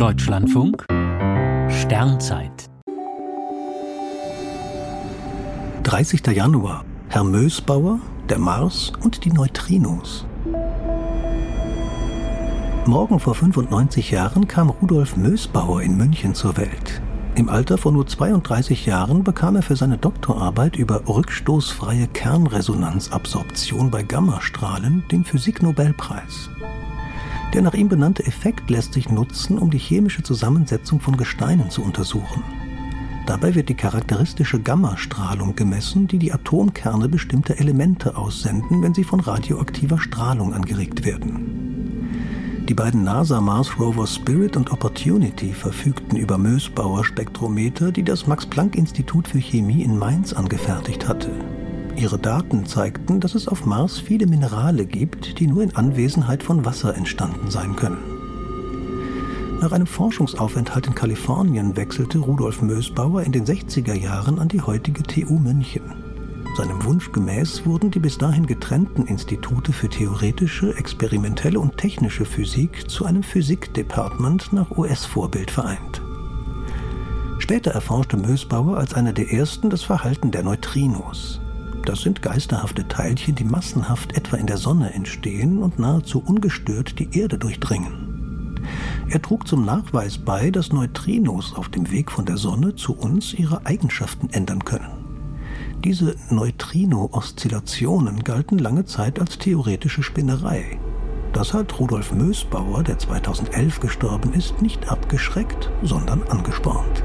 Deutschlandfunk Sternzeit 30. Januar Herr Mösbauer, der Mars und die Neutrinos. Morgen vor 95 Jahren kam Rudolf Mösbauer in München zur Welt. Im Alter von nur 32 Jahren bekam er für seine Doktorarbeit über rückstoßfreie Kernresonanzabsorption bei Gammastrahlen den Physiknobelpreis. Der nach ihm benannte Effekt lässt sich nutzen, um die chemische Zusammensetzung von Gesteinen zu untersuchen. Dabei wird die charakteristische Gammastrahlung gemessen, die die Atomkerne bestimmter Elemente aussenden, wenn sie von radioaktiver Strahlung angeregt werden. Die beiden NASA-Mars-Rover Spirit und Opportunity verfügten über Mösbauer Spektrometer, die das Max-Planck-Institut für Chemie in Mainz angefertigt hatte. Ihre Daten zeigten, dass es auf Mars viele Minerale gibt, die nur in Anwesenheit von Wasser entstanden sein können. Nach einem Forschungsaufenthalt in Kalifornien wechselte Rudolf Mösbauer in den 60er Jahren an die heutige TU München. Seinem Wunsch gemäß wurden die bis dahin getrennten Institute für theoretische, experimentelle und technische Physik zu einem Physikdepartement nach US-Vorbild vereint. Später erforschte Mösbauer als einer der ersten das Verhalten der Neutrinos. Das sind geisterhafte Teilchen, die massenhaft etwa in der Sonne entstehen und nahezu ungestört die Erde durchdringen. Er trug zum Nachweis bei, dass Neutrinos auf dem Weg von der Sonne zu uns ihre Eigenschaften ändern können. Diese Neutrino-Oszillationen galten lange Zeit als theoretische Spinnerei. Das hat Rudolf Mösbauer, der 2011 gestorben ist, nicht abgeschreckt, sondern angespornt.